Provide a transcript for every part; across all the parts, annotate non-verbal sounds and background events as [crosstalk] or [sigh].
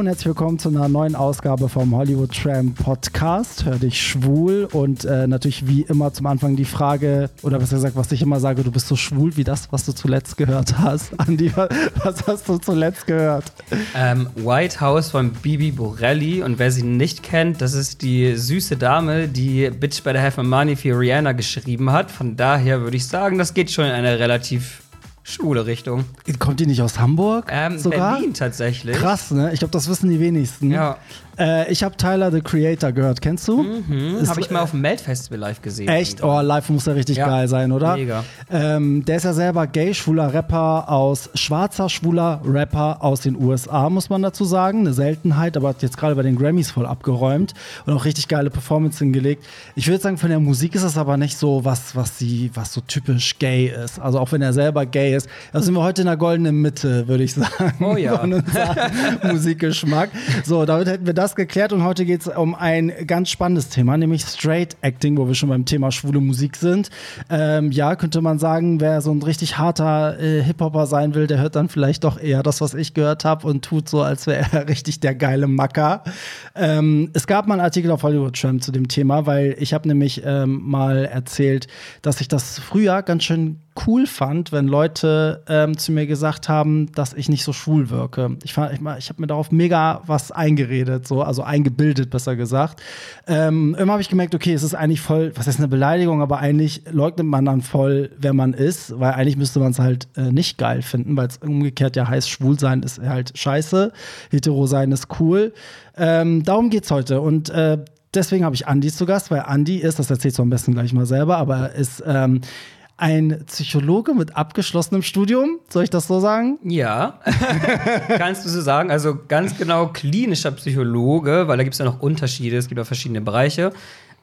Und herzlich willkommen zu einer neuen Ausgabe vom Hollywood Tram Podcast. Hör dich schwul und äh, natürlich wie immer zum Anfang die Frage, oder besser gesagt, was ich immer sage, du bist so schwul wie das, was du zuletzt gehört hast. [laughs] Andi, was hast du zuletzt gehört? Ähm, White House von Bibi Borelli und wer sie nicht kennt, das ist die süße Dame, die Bitch Better Have My Money für Rihanna geschrieben hat. Von daher würde ich sagen, das geht schon in eine relativ schwule Richtung. Kommt die nicht aus Hamburg? Ähm, sogar? Berlin tatsächlich. Krass, ne? Ich glaube, das wissen die wenigsten. Ja. Äh, ich habe Tyler the Creator gehört. Kennst du? Mhm. Habe ich mal auf dem Melt-Festival live gesehen. Echt? Oh, live muss ja richtig ja. geil sein, oder? Mega. Ähm, der ist ja selber gay, schwuler Rapper aus, schwarzer, schwuler Rapper aus den USA, muss man dazu sagen. Eine Seltenheit, aber hat jetzt gerade bei den Grammys voll abgeräumt und auch richtig geile Performance hingelegt. Ich würde sagen, von der Musik ist das aber nicht so was, was sie, was so typisch gay ist. Also auch wenn er selber gay ist. Da sind wir heute in der goldenen Mitte, würde ich sagen. Oh ja. Von [laughs] Musikgeschmack. So, damit hätten wir das das geklärt und heute geht es um ein ganz spannendes Thema, nämlich Straight Acting, wo wir schon beim Thema schwule Musik sind. Ähm, ja, könnte man sagen, wer so ein richtig harter äh, Hip-Hopper sein will, der hört dann vielleicht doch eher das, was ich gehört habe und tut so, als wäre er [laughs] richtig der geile Macker. Ähm, es gab mal einen Artikel auf Hollywood Tramp zu dem Thema, weil ich habe nämlich ähm, mal erzählt, dass ich das früher ganz schön cool fand, wenn Leute ähm, zu mir gesagt haben, dass ich nicht so schwul wirke. Ich, ich, ich habe mir darauf mega was eingeredet, so, also eingebildet, besser gesagt. Ähm, immer habe ich gemerkt, okay, es ist eigentlich voll, was ist eine Beleidigung, aber eigentlich leugnet man dann voll, wer man ist, weil eigentlich müsste man es halt äh, nicht geil finden, weil es umgekehrt ja heißt, schwul sein ist halt scheiße, hetero sein ist cool. Ähm, darum geht's heute und äh, deswegen habe ich Andi zu Gast, weil Andi ist, das erzählst du am besten gleich mal selber, aber ist ähm, ein Psychologe mit abgeschlossenem Studium. Soll ich das so sagen? Ja, [laughs] kannst du so sagen. Also ganz genau klinischer Psychologe, weil da gibt es ja noch Unterschiede. Es gibt ja verschiedene Bereiche.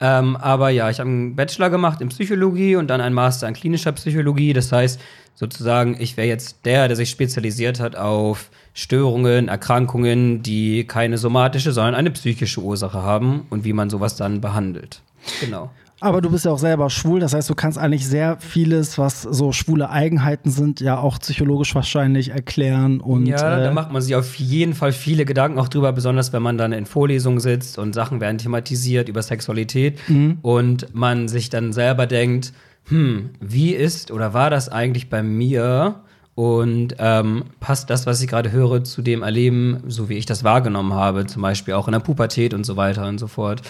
Ähm, aber ja, ich habe einen Bachelor gemacht in Psychologie und dann einen Master in klinischer Psychologie. Das heißt, sozusagen, ich wäre jetzt der, der sich spezialisiert hat auf Störungen, Erkrankungen, die keine somatische, sondern eine psychische Ursache haben und wie man sowas dann behandelt. Genau. Aber du bist ja auch selber schwul, das heißt, du kannst eigentlich sehr vieles, was so schwule Eigenheiten sind, ja auch psychologisch wahrscheinlich erklären. Und, ja, äh, da macht man sich auf jeden Fall viele Gedanken auch drüber, besonders wenn man dann in Vorlesungen sitzt und Sachen werden thematisiert über Sexualität mhm. und man sich dann selber denkt, hm, wie ist oder war das eigentlich bei mir? Und ähm, passt das, was ich gerade höre, zu dem Erleben, so wie ich das wahrgenommen habe, zum Beispiel auch in der Pubertät und so weiter und so fort.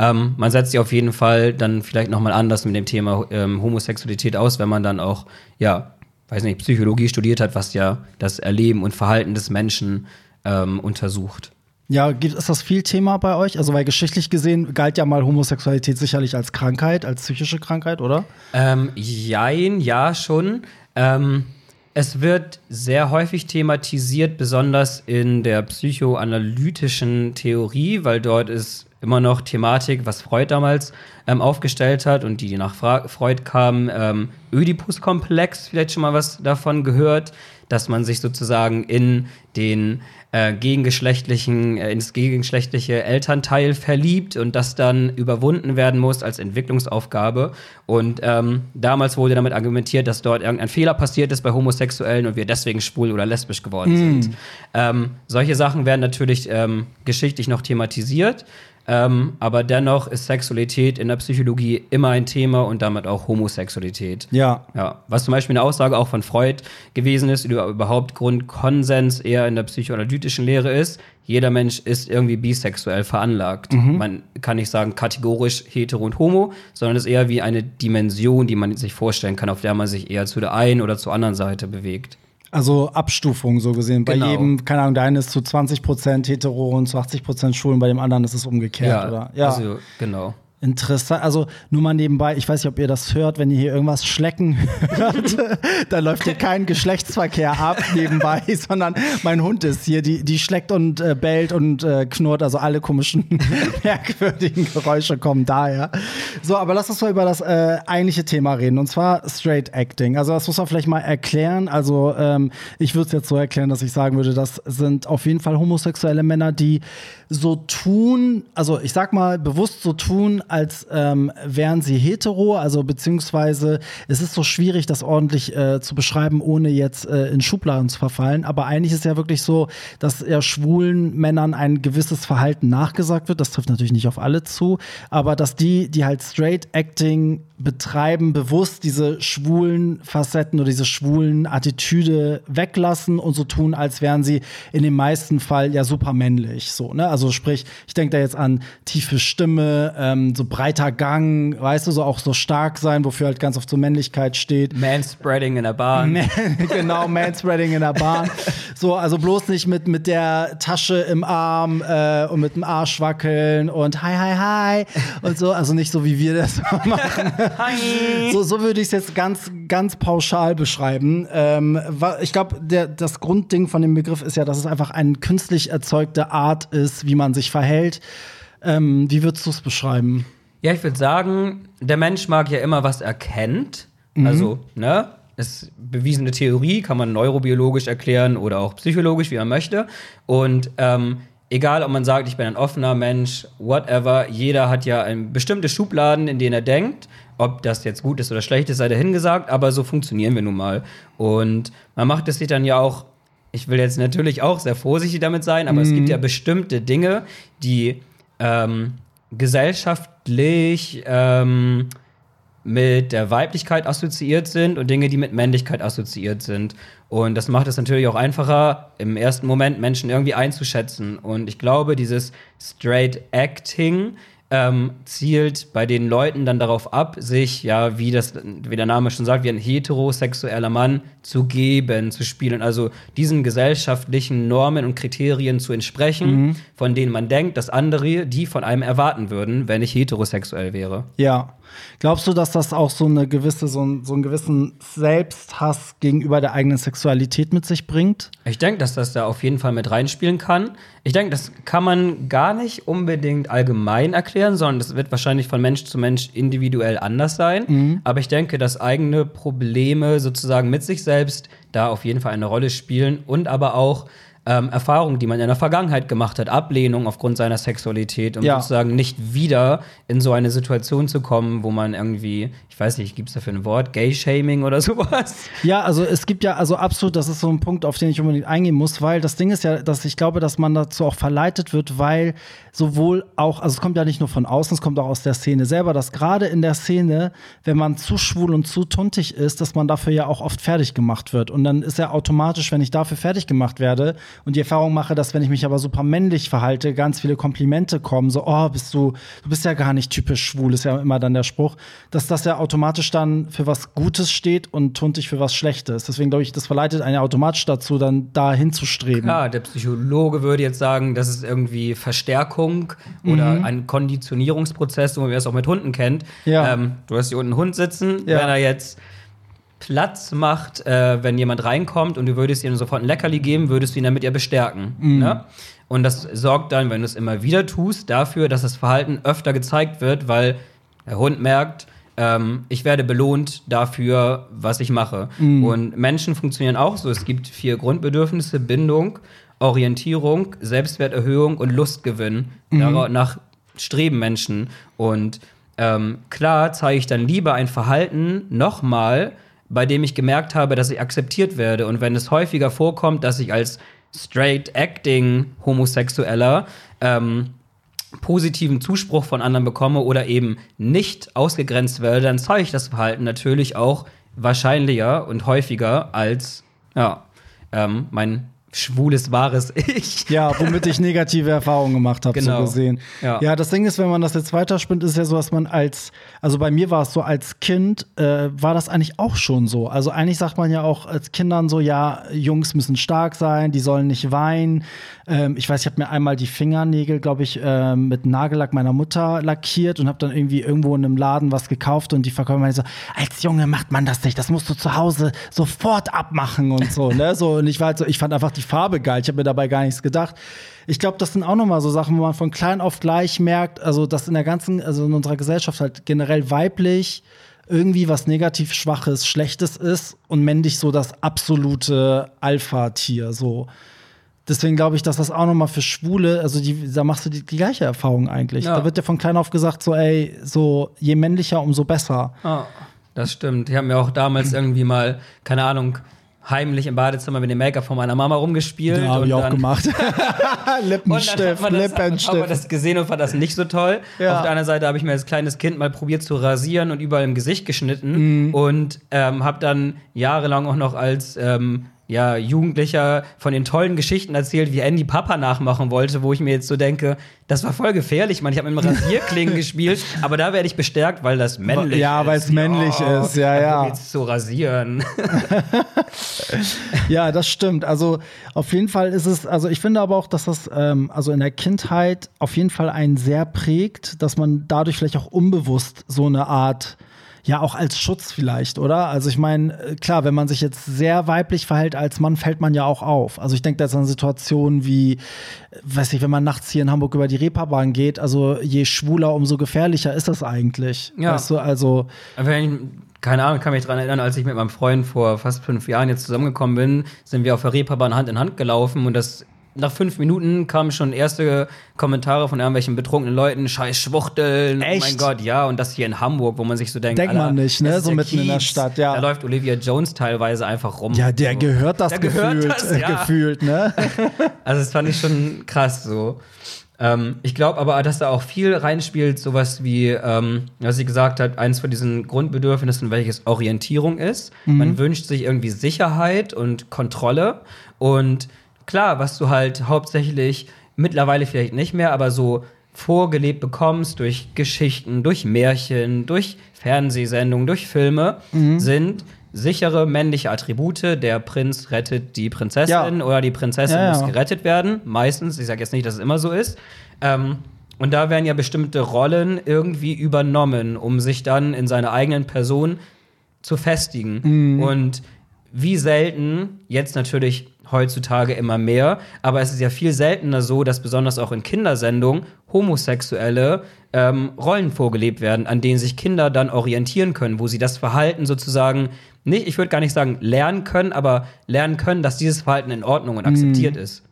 Ähm, man setzt sich auf jeden Fall dann vielleicht nochmal anders mit dem Thema ähm, Homosexualität aus, wenn man dann auch, ja, weiß nicht, Psychologie studiert hat, was ja das Erleben und Verhalten des Menschen ähm, untersucht. Ja, ist das viel Thema bei euch? Also, weil geschichtlich gesehen galt ja mal Homosexualität sicherlich als Krankheit, als psychische Krankheit, oder? Ähm, jein, ja, schon. Ähm, es wird sehr häufig thematisiert, besonders in der psychoanalytischen Theorie, weil dort ist immer noch Thematik, was Freud damals ähm, aufgestellt hat und die, die nach Fra Freud kam, ähm, Oedipus-Komplex, vielleicht schon mal was davon gehört, dass man sich sozusagen in den äh, gegengeschlechtlichen, äh, ins gegengeschlechtliche Elternteil verliebt und das dann überwunden werden muss als Entwicklungsaufgabe. Und ähm, damals wurde damit argumentiert, dass dort irgendein Fehler passiert ist bei Homosexuellen und wir deswegen schwul oder lesbisch geworden mm. sind. Ähm, solche Sachen werden natürlich ähm, geschichtlich noch thematisiert. Ähm, aber dennoch ist Sexualität in der Psychologie immer ein Thema und damit auch Homosexualität. Ja. ja. Was zum Beispiel eine Aussage auch von Freud gewesen ist, über überhaupt Grundkonsens eher in der psychoanalytischen Lehre ist, jeder Mensch ist irgendwie bisexuell veranlagt. Mhm. Man kann nicht sagen kategorisch hetero und homo, sondern es ist eher wie eine Dimension, die man sich vorstellen kann, auf der man sich eher zu der einen oder zur anderen Seite bewegt. Also Abstufung so gesehen. Bei genau. jedem, keine Ahnung, der eine ist zu 20 Prozent hetero und zu 80 Prozent schwul und bei dem anderen ist es umgekehrt, ja, oder? Ja, also genau. Interessant, also nur mal nebenbei, ich weiß nicht, ob ihr das hört, wenn ihr hier irgendwas schlecken hört, [laughs] da läuft hier kein Geschlechtsverkehr ab nebenbei, [laughs] sondern mein Hund ist hier, die, die schleckt und äh, bellt und äh, knurrt, also alle komischen, [laughs] merkwürdigen Geräusche kommen daher. So, aber lass uns mal über das äh, eigentliche Thema reden, und zwar Straight Acting. Also das muss man vielleicht mal erklären, also ähm, ich würde es jetzt so erklären, dass ich sagen würde, das sind auf jeden Fall homosexuelle Männer, die so tun, also ich sag mal bewusst so tun, als ähm, wären sie hetero, also beziehungsweise es ist so schwierig, das ordentlich äh, zu beschreiben, ohne jetzt äh, in Schubladen zu verfallen. Aber eigentlich ist ja wirklich so, dass ja schwulen Männern ein gewisses Verhalten nachgesagt wird. Das trifft natürlich nicht auf alle zu, aber dass die, die halt Straight Acting betreiben, bewusst diese schwulen Facetten oder diese schwulen Attitüde weglassen und so tun, als wären sie in den meisten Fall ja super männlich. So, ne? Also sprich, ich denke da jetzt an tiefe Stimme, ähm, so breiter Gang, weißt du, so auch so stark sein, wofür halt ganz oft so Männlichkeit steht. Manspreading in der Bahn. [laughs] genau, Manspreading in der Bahn. So, also bloß nicht mit, mit der Tasche im Arm äh, und mit dem Arsch wackeln und hi, hi, hi und so. Also nicht so, wie wir das [laughs] machen. Hi. So, so würde ich es jetzt ganz, ganz pauschal beschreiben. Ähm, ich glaube, das Grundding von dem Begriff ist ja, dass es einfach eine künstlich erzeugte Art ist, wie man sich verhält. Ähm, wie würdest du es beschreiben? Ja, ich würde sagen, der Mensch mag ja immer, was er kennt. Mhm. Also, ne? ist bewiesene Theorie, kann man neurobiologisch erklären oder auch psychologisch, wie man möchte. Und ähm, egal, ob man sagt, ich bin ein offener Mensch, whatever, jeder hat ja ein bestimmte Schubladen, in denen er denkt. Ob das jetzt gut ist oder schlecht ist, sei dahingesagt, aber so funktionieren wir nun mal. Und man macht es sich dann ja auch, ich will jetzt natürlich auch sehr vorsichtig damit sein, aber es gibt ja bestimmte Dinge, die ähm, gesellschaftlich ähm, mit der Weiblichkeit assoziiert sind und Dinge, die mit Männlichkeit assoziiert sind. Und das macht es natürlich auch einfacher, im ersten Moment Menschen irgendwie einzuschätzen. Und ich glaube, dieses Straight Acting ähm, zielt bei den Leuten dann darauf ab, sich, ja, wie das, wie der Name schon sagt, wie ein heterosexueller Mann zu geben, zu spielen. Also diesen gesellschaftlichen Normen und Kriterien zu entsprechen, Mhm. von denen man denkt, dass andere die von einem erwarten würden, wenn ich heterosexuell wäre. Ja. Glaubst du, dass das auch so eine gewisse, so, ein, so einen gewissen Selbsthass gegenüber der eigenen Sexualität mit sich bringt? Ich denke, dass das da auf jeden Fall mit reinspielen kann. Ich denke, das kann man gar nicht unbedingt allgemein erklären, sondern das wird wahrscheinlich von Mensch zu Mensch individuell anders sein. Aber ich denke, dass eigene Probleme sozusagen mit sich selbst da auf jeden Fall eine Rolle spielen und aber auch ähm, Erfahrungen, die man in der Vergangenheit gemacht hat, Ablehnung aufgrund seiner Sexualität, um Ja. sozusagen nicht wieder in so eine Situation zu kommen, wo man irgendwie, ich weiß nicht, gibt es dafür ein Wort, Gay-Shaming oder [laughs] sowas? Ja, also es gibt ja, also absolut, das ist so ein Punkt, auf den ich unbedingt eingehen muss, weil das Ding ist ja, dass ich glaube, dass man dazu auch verleitet wird, weil sowohl auch, also es kommt ja nicht nur von außen, es kommt auch aus der Szene selber, dass gerade in der Szene, wenn man zu schwul und zu tuntig ist, dass man dafür ja auch oft fertig gemacht wird. Und dann ist ja automatisch, wenn ich dafür fertig gemacht werde und die Erfahrung mache, dass wenn ich mich aber super männlich verhalte, ganz viele Komplimente kommen, so, oh, bist du, du bist ja gar nicht typisch schwul, ist ja immer dann der Spruch, dass das ja automatisch dann für was Gutes steht und tuntig für was Schlechtes. Deswegen glaube ich, das verleitet einen ja automatisch dazu, dann da hinzustreben. Klar, der Psychologe würde jetzt sagen, das ist irgendwie Verstärkung oder Mhm. ein Konditionierungsprozess, so wie man es auch mit Hunden kennt. Ja. Ähm, du hast hier unten einen Hund sitzen, Ja. wenn er jetzt Platz macht, äh, wenn jemand reinkommt und du würdest ihm sofort ein Leckerli geben, würdest du ihn damit ja bestärken. Mhm. Ne? Und das sorgt dann, wenn du es immer wieder tust, dafür, dass das Verhalten öfter gezeigt wird, weil der Hund merkt, ähm, ich werde belohnt dafür, was ich mache. Und Menschen funktionieren auch so. Es gibt vier Grundbedürfnisse: Bindung, Orientierung, Selbstwerterhöhung und Lustgewinn. Danach streben Menschen. Und ähm, klar zeige ich dann lieber ein Verhalten nochmal, bei dem ich gemerkt habe, dass ich akzeptiert werde. Und wenn es häufiger vorkommt, dass ich als straight acting Homosexueller ähm, positiven Zuspruch von anderen bekomme oder eben nicht ausgegrenzt werde, dann zeige ich das Verhalten natürlich auch wahrscheinlicher und häufiger als ja, ähm, mein schwules, wahres Ich. Ja, womit ich negative Erfahrungen gemacht habe, Genau. so gesehen. Ja. Ja. das Ding ist, wenn man das jetzt weiterspinnt, ist ja so, dass man als, also bei mir war es so, als Kind äh, war das eigentlich auch schon so. Also eigentlich sagt man ja auch als Kindern so, ja, Jungs müssen stark sein, die sollen nicht weinen. Ähm, ich weiß, ich habe mir einmal die Fingernägel, glaube ich, ähm, mit Nagellack meiner Mutter lackiert und habe dann irgendwie irgendwo in einem Laden was gekauft und die Verkäuferin meinte so, als Junge macht man das nicht, das musst du zu Hause sofort abmachen und so, ne? So, und ich war halt so, ich fand einfach die Farbe geil, ich habe mir dabei gar nichts gedacht. Ich glaube, das sind auch nochmal so Sachen, wo man von klein auf gleich merkt, also dass in der ganzen, also in unserer Gesellschaft halt generell weiblich irgendwie was negativ Schwaches, Schlechtes ist und männlich so das absolute Alpha-Tier, so. Deswegen glaube ich, dass das auch nochmal für Schwule, also die, da machst du die, die gleiche Erfahrung eigentlich. Ja. Da wird ja von klein auf gesagt, so, ey, so, je männlicher, umso besser. Ah, das stimmt. Ich habe mir auch damals irgendwie mal, keine Ahnung, heimlich im Badezimmer mit dem Make-up von meiner Mama rumgespielt. Ja, habe und ich auch dann- gemacht. [laughs] [laughs] Und dann Lippenstift, hat man, das, Lippenstift. gesehen und fand das nicht so toll. Ja. Auf der anderen Seite habe ich mir als kleines Kind mal probiert zu rasieren und überall im Gesicht Mhm. geschnitten und ähm, habe dann jahrelang auch noch als ähm, ja, Jugendlicher von den tollen Geschichten erzählt, wie Andy Papa nachmachen wollte, wo ich mir jetzt so denke, das war voll gefährlich, man. Ich habe mit dem Rasierklingen [laughs] gespielt, aber da werde ich bestärkt, weil das männlich Ja, ist. weil es männlich ist, ja, ja. probiert's zu rasieren. [laughs] Ja, das stimmt. Also auf jeden Fall ist es, also ich finde aber auch, dass das ähm, also in der Kindheit auf jeden Fall einen sehr prägt, dass man dadurch vielleicht auch unbewusst so eine Art ja, auch als Schutz vielleicht, oder? Also ich meine, äh, klar, wenn man sich jetzt sehr weiblich verhält als Mann, fällt man ja auch auf. Also ich denke da jetzt an Situationen wie, äh, weiß ich, wenn man nachts hier in Hamburg über die Reeperbahn geht, also je schwuler, umso gefährlicher ist das eigentlich. Ja. Weißt du, also Wenn keine Ahnung, kann mich daran erinnern, als ich mit meinem Freund vor fast fünf Jahren jetzt zusammengekommen bin, sind wir auf der Reeperbahn Hand in Hand gelaufen und das nach fünf Minuten kamen schon erste Kommentare von irgendwelchen betrunkenen Leuten, scheiß Schwuchteln, Echt? oh mein Gott, ja, und das hier in Hamburg, wo man sich so denkt, Denkt man nicht, ne? So mitten in der Kiez. Stadt, ja. Da läuft Olivia Jones teilweise einfach rum. ja, der so. gehört das Der gehört gefühlt, das, äh, ja. gefühlt, ne? [laughs] Also das fand ich schon krass so. Ähm, ich glaube aber, dass da auch viel reinspielt, sowas wie, ähm, was sie gesagt hat, eins von diesen Grundbedürfnissen, welches Orientierung ist. Man wünscht sich irgendwie Sicherheit und Kontrolle. Und klar, was du halt hauptsächlich mittlerweile vielleicht nicht mehr, aber so vorgelebt bekommst durch Geschichten, durch Märchen, durch Fernsehsendungen, durch Filme, sind sichere männliche Attribute. Der Prinz rettet die Prinzessin Ja. oder die Prinzessin Ja, ja. muss gerettet werden. Meistens, ich sage jetzt nicht, dass es immer so ist. Ähm, und da werden ja bestimmte Rollen irgendwie übernommen, um sich dann in seiner eigenen Person zu festigen. Und wie selten, jetzt natürlich heutzutage immer mehr, aber es ist ja viel seltener so, dass besonders auch in Kindersendungen homosexuelle ähm, Rollen vorgelebt werden, an denen sich Kinder dann orientieren können, wo sie das Verhalten sozusagen nicht, ich würde gar nicht sagen lernen können, aber lernen können, dass dieses Verhalten in Ordnung und akzeptiert ist.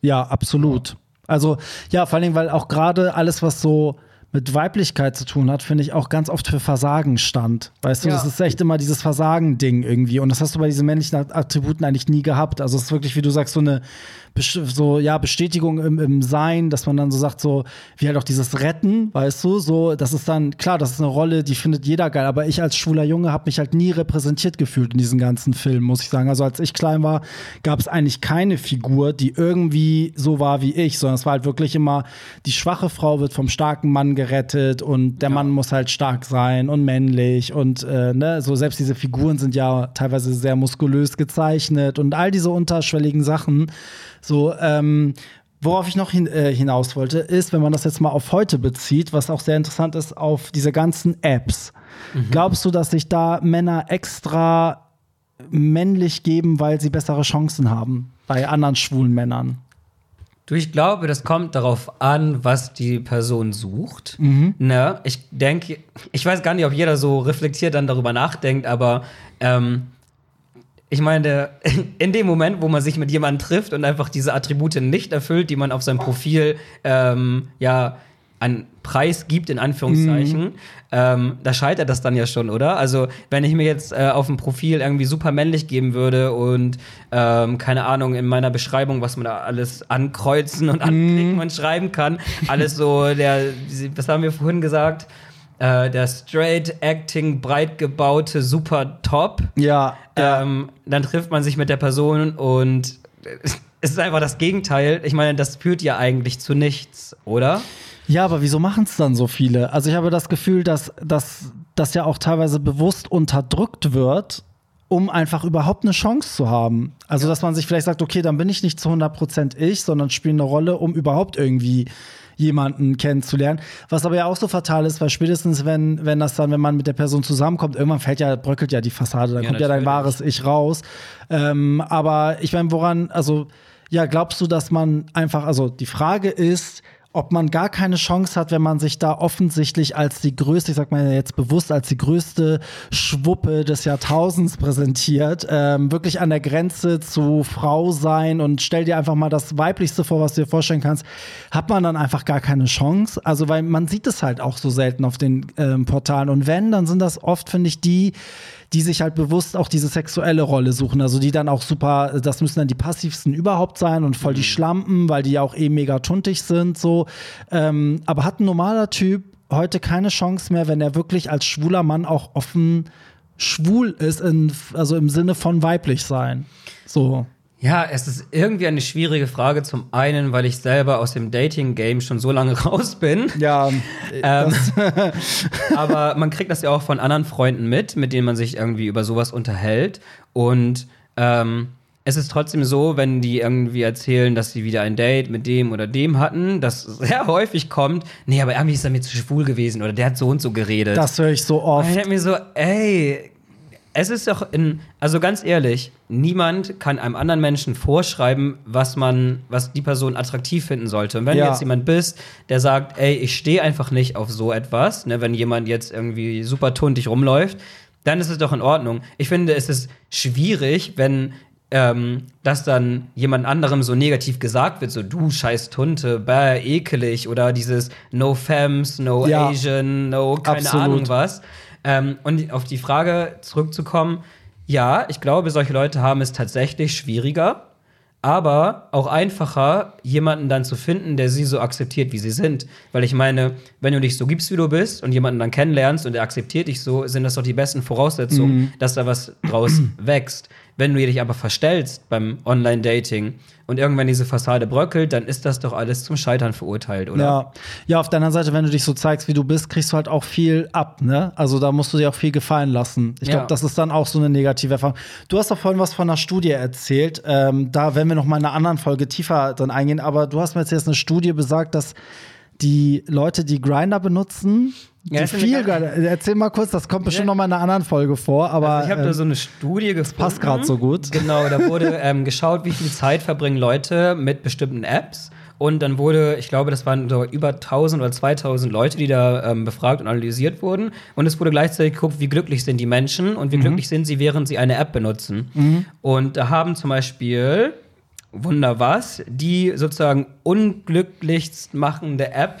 Ja, absolut. Also, ja, vor allem, weil auch gerade alles, was so mit Weiblichkeit zu tun hat, finde ich auch ganz oft für Versagen stand. Weißt du, Ja. das ist echt immer dieses Versagen-Ding irgendwie. Und das hast du bei diesen männlichen Attributen eigentlich nie gehabt. Also, es ist wirklich, wie du sagst, so eine so, ja, Bestätigung im, im Sein, dass man dann so sagt, so, wie halt auch dieses Retten, weißt du, so, das ist dann, klar, das ist eine Rolle, die findet jeder geil, aber ich als schwuler Junge habe mich halt nie repräsentiert gefühlt in diesen ganzen Filmen, muss ich sagen. Also als ich klein war, gab es eigentlich keine Figur, die irgendwie so war wie ich, sondern es war halt wirklich immer, die schwache Frau wird vom starken Mann gerettet und der Mann muss halt stark sein und männlich und äh, ne, so selbst diese Figuren sind ja teilweise sehr muskulös gezeichnet und all diese unterschwelligen Sachen. So, ähm, Worauf ich noch hin, äh, hinaus wollte, ist, wenn man das jetzt mal auf heute bezieht, was auch sehr interessant ist, auf diese ganzen Apps. Glaubst du, dass sich da Männer extra männlich geben, weil sie bessere Chancen haben bei anderen schwulen Männern? Du, ich glaube, das kommt darauf an, was die Person sucht. Mhm. Ne? Ich denke, ich weiß gar nicht, ob jeder so reflektiert dann darüber nachdenkt, aber ähm, ich meine, [laughs] in dem Moment, wo man sich mit jemandem trifft und einfach diese Attribute nicht erfüllt, die man auf seinem Profil ähm, ja an Preis gibt, in Anführungszeichen, ähm, da scheitert das dann ja schon, oder? Also, wenn ich mir jetzt äh, auf dem Profil irgendwie super männlich geben würde und ähm, keine Ahnung, in meiner Beschreibung, was man da alles ankreuzen und anklicken und schreiben kann, alles so, der, was haben wir vorhin gesagt? äh, der straight acting, breit gebaute Super Top. Ja. Ähm, dann trifft man sich mit der Person und es ist einfach das Gegenteil. Ich meine, das führt ja eigentlich zu nichts, oder? Ja, aber wieso machen es dann so viele? Also ich habe das Gefühl, dass das ja auch teilweise bewusst unterdrückt wird, um einfach überhaupt eine Chance zu haben. Also dass man sich vielleicht sagt, okay, dann bin ich nicht zu 100% ich, sondern spiele eine Rolle, um überhaupt irgendwie jemanden kennenzulernen. Was aber ja auch so fatal ist, weil spätestens, wenn, wenn das dann, wenn man mit der Person zusammenkommt, irgendwann fällt ja, bröckelt ja die Fassade, dann Ja, kommt ja dein wahres Ich raus. Ähm, aber ich meine, woran, also, ja, glaubst du, dass man einfach, also die Frage ist, ob man gar keine Chance hat, wenn man sich da offensichtlich als die größte, ich sag mal jetzt bewusst, als die größte Schwuppe des Jahrtausends präsentiert, ähm, wirklich an der Grenze zu Frau sein und stell dir einfach mal das Weiblichste vor, was du dir vorstellen kannst, hat man dann einfach gar keine Chance. Also, weil man sieht es halt auch so selten auf den ähm, Portalen. Und wenn, dann sind das oft, finde ich, die, die sich halt bewusst auch diese sexuelle Rolle suchen. Also die dann auch super, das müssen dann die passivsten überhaupt sein und voll die Schlampen, weil die ja auch eh mega tuntig sind, so. Ähm, aber hat ein normaler Typ heute keine Chance mehr, wenn er wirklich als schwuler Mann auch offen schwul ist, in, also im Sinne von weiblich sein. So. Ja, es ist irgendwie eine schwierige Frage. Zum einen, weil ich selber aus dem Dating-Game schon so lange [laughs] raus bin. Ja, Ähm, [laughs] aber man kriegt das ja auch von anderen Freunden mit, mit denen man sich irgendwie über sowas unterhält. Und ähm, es ist trotzdem so, wenn die irgendwie erzählen, dass sie wieder ein Date mit dem oder dem hatten, das sehr häufig kommt, nee, aber irgendwie ist er mir zu schwul gewesen oder der hat so und so geredet. das höre ich so Und oft. ich denke mir so, ey, es ist doch in, also ganz ehrlich, niemand kann einem anderen Menschen vorschreiben, was man, was die Person attraktiv finden sollte. Und wenn Ja. du jetzt jemand bist, der sagt, ey, ich stehe einfach nicht auf so etwas, ne, wenn jemand jetzt irgendwie super tuntig rumläuft, dann ist es doch in Ordnung. Ich finde, es ist schwierig, wenn ähm, dass dann jemand anderem so negativ gesagt wird, so du scheiß Tunte, bäh, ekelig oder dieses No Femmes, No Ja. Asian, No keine Absolut. Ahnung was. Ähm, und auf die Frage zurückzukommen, ja, ich glaube, solche Leute haben es tatsächlich schwieriger, aber auch einfacher, jemanden dann zu finden, der sie so akzeptiert, wie sie sind. Weil ich meine, wenn du dich so gibst, wie du bist und jemanden dann kennenlernst und er akzeptiert dich so, sind das doch die besten Voraussetzungen, dass da was draus [clears throat] wächst. Wenn du dich aber verstellst beim Online-Dating und irgendwann diese Fassade bröckelt, dann ist das doch alles zum Scheitern verurteilt, oder? Ja. ja, auf der anderen Seite, wenn du dich so zeigst, wie du bist, kriegst du halt auch viel ab, ne? Also da musst du dir auch viel gefallen lassen. Ich glaube, Ja. das ist dann auch so eine negative Erfahrung. Du hast doch vorhin was von einer Studie erzählt. Ähm, da werden wir noch mal in einer anderen Folge tiefer drin eingehen. Aber du hast mir jetzt jetzt eine Studie besagt, dass die Leute, die Grinder benutzen, Ja, die viel gar- Grindr, erzähl mal kurz, das kommt bestimmt Ja. noch mal in einer anderen Folge vor, aber Also ich habe da ähm, so eine Studie gefunden. passt grad so gut. Genau, da wurde [laughs] ähm, geschaut, wie viel Zeit verbringen Leute mit bestimmten Apps. Und dann wurde, ich glaube, das waren so über 1000 oder 2000 Leute, die da ähm, befragt und analysiert wurden. Und es wurde gleichzeitig geguckt, wie glücklich sind die Menschen und wie glücklich sind sie, während sie eine App benutzen. Und da haben zum Beispiel, Wunder was, die sozusagen unglücklichst machende App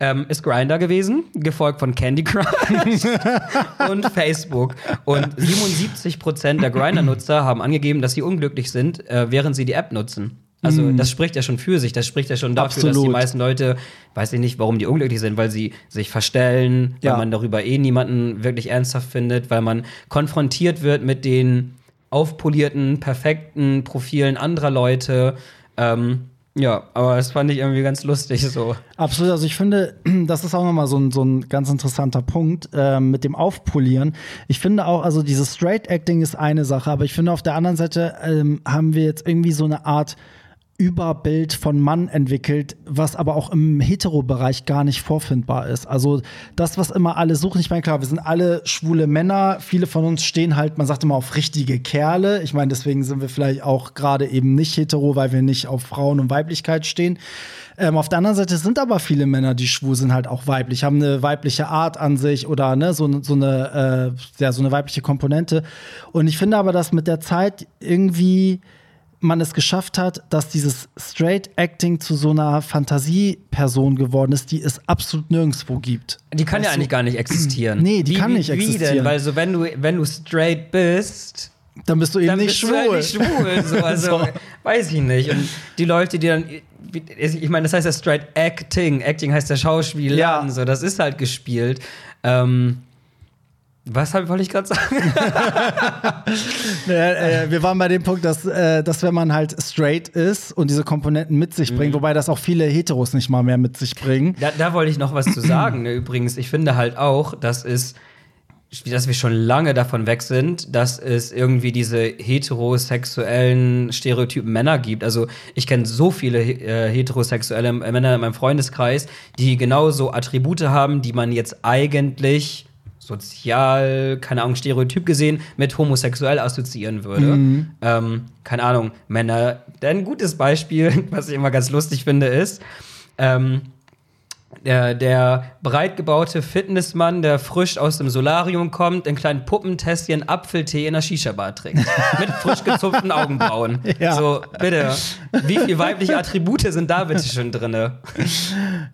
ähm, ist Grinder gewesen, gefolgt von Candy Crush [laughs] und Facebook. Und 77% der Grinder-Nutzer haben angegeben, dass sie unglücklich sind, äh, während sie die App nutzen. Also das spricht ja schon für sich, das spricht ja schon dafür, dass die Absolut. meisten Leute, weiß ich nicht, warum die unglücklich sind, weil sie sich verstellen, Ja. weil man darüber eh niemanden wirklich ernsthaft findet, weil man konfrontiert wird mit den aufpolierten, perfekten Profilen anderer Leute. Ähm, ja, aber das fand ich irgendwie ganz lustig so. Absolut, also ich finde, [clears throat] das ist auch nochmal so ein, so ein ganz interessanter Punkt ähm, mit dem Aufpolieren. Ich finde auch, also dieses Straight Acting ist eine Sache, aber ich finde auf der anderen Seite ähm, haben wir jetzt irgendwie so eine Art Überbild von Mann entwickelt, was aber auch im Hetero-Bereich gar nicht vorfindbar ist. Also das, was immer alle suchen, ich meine, klar, wir sind alle schwule Männer, viele von uns stehen halt, man sagt immer auf richtige Kerle. Ich meine, deswegen sind wir vielleicht auch gerade eben nicht hetero, weil wir nicht auf Frauen und Weiblichkeit stehen. Ähm, auf der anderen Seite sind aber viele Männer, die schwul sind, halt auch weiblich, haben eine weibliche Art an sich oder ne, so, so, eine, äh, ja, so eine weibliche Komponente. Und ich finde aber, dass mit der Zeit irgendwie man es geschafft hat, dass dieses Straight Acting zu so einer Fantasieperson geworden ist, die es absolut nirgendwo gibt. Die kann ja Weißt du? eigentlich gar nicht existieren. Nee, die wie, kann wie, nicht Wie existieren. denn? Weil so, wenn du, wenn du straight bist, Dann bist du eben dann nicht bist schwul. du halt nicht schwul. So, [laughs] also, So. weiß ich nicht. Und die Leute, die dann, ich meine, das heißt ja straight acting. Acting heißt ja Schauspiel. Ja. So, das ist halt gespielt. Ähm, was hab- wollte ich gerade sagen? [laughs] Äh, äh, wir waren bei dem Punkt, dass, äh, dass wenn man halt straight ist und diese Komponenten mit sich Mhm. bringt, wobei das auch viele Heteros nicht mal mehr mit sich bringen. Da, da wollte ich noch was zu sagen. [clears throat] Ne? Übrigens, ich finde halt auch, dass es dass wir schon lange davon weg sind, dass es irgendwie diese heterosexuellen Stereotypen Männer gibt. Also ich kenne so viele äh, heterosexuelle Männer in meinem Freundeskreis, die genauso Attribute haben, die man jetzt eigentlich sozial, keine Ahnung, Stereotyp gesehen, mit homosexuell assoziieren würde. Ähm, keine Ahnung, Männer. Denn ein gutes Beispiel, [laughs] was ich immer ganz lustig finde, ist, ähm, der, der breit gebaute Fitnessmann, der frisch aus dem Solarium kommt, in kleinen Puppentässchen Apfeltee in der Shisha-Bar trinkt. mit frisch gezupften Augenbrauen. [laughs] Ja. So, bitte. Wie viele weibliche Attribute sind da bitte schon drinne?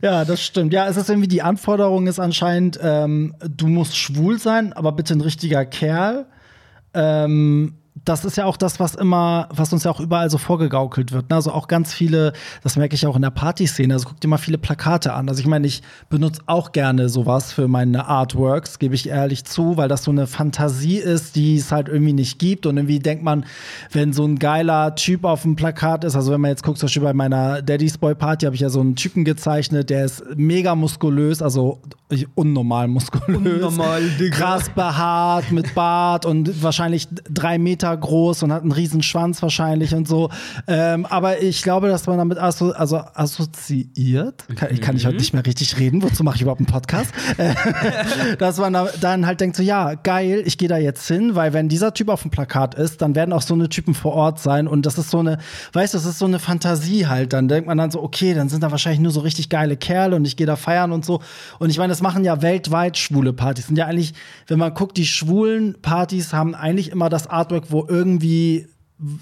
Ja, das stimmt. Ja, es ist irgendwie die Anforderung ist anscheinend, ähm, du musst schwul sein, aber bitte ein richtiger Kerl. Ähm, das ist ja auch das, was immer, was uns ja auch überall so vorgegaukelt wird. Ne? Also auch ganz viele, das merke ich auch in der Partyszene. Also guck dir mal viele Plakate an. Also ich meine, ich benutze auch gerne sowas für meine Artworks, gebe ich ehrlich zu, weil das so eine Fantasie ist, die es halt irgendwie nicht gibt. Und irgendwie denkt man, wenn so ein geiler Typ auf dem Plakat ist, also wenn man jetzt guckt, zum Beispiel bei meiner Daddy's Boy Party habe ich ja so einen Typen gezeichnet, der ist mega muskulös, also unnormal muskulös. Unnormal, Digga. Krass behaart, mit Bart und wahrscheinlich drei Meter groß und hat einen riesen Schwanz wahrscheinlich und so. Ähm, aber ich glaube, dass man damit asso also assoziiert, kann, ich kann ich heute nicht mehr richtig reden, wozu mache ich überhaupt einen Podcast? [laughs] Äh, dass man da- dann halt denkt so, ja, geil, ich gehe da jetzt hin, weil wenn dieser Typ auf dem Plakat ist, dann werden auch so eine Typen vor Ort sein und das ist so eine, weißt du, das ist so eine Fantasie halt. Dann denkt man dann so, okay, dann sind da wahrscheinlich nur so richtig geile Kerle und ich gehe da feiern und so. Und ich meine, das machen ja weltweit schwule Partys. Sind ja eigentlich, wenn man guckt, die schwulen Partys haben eigentlich immer das Artwork, wo irgendwie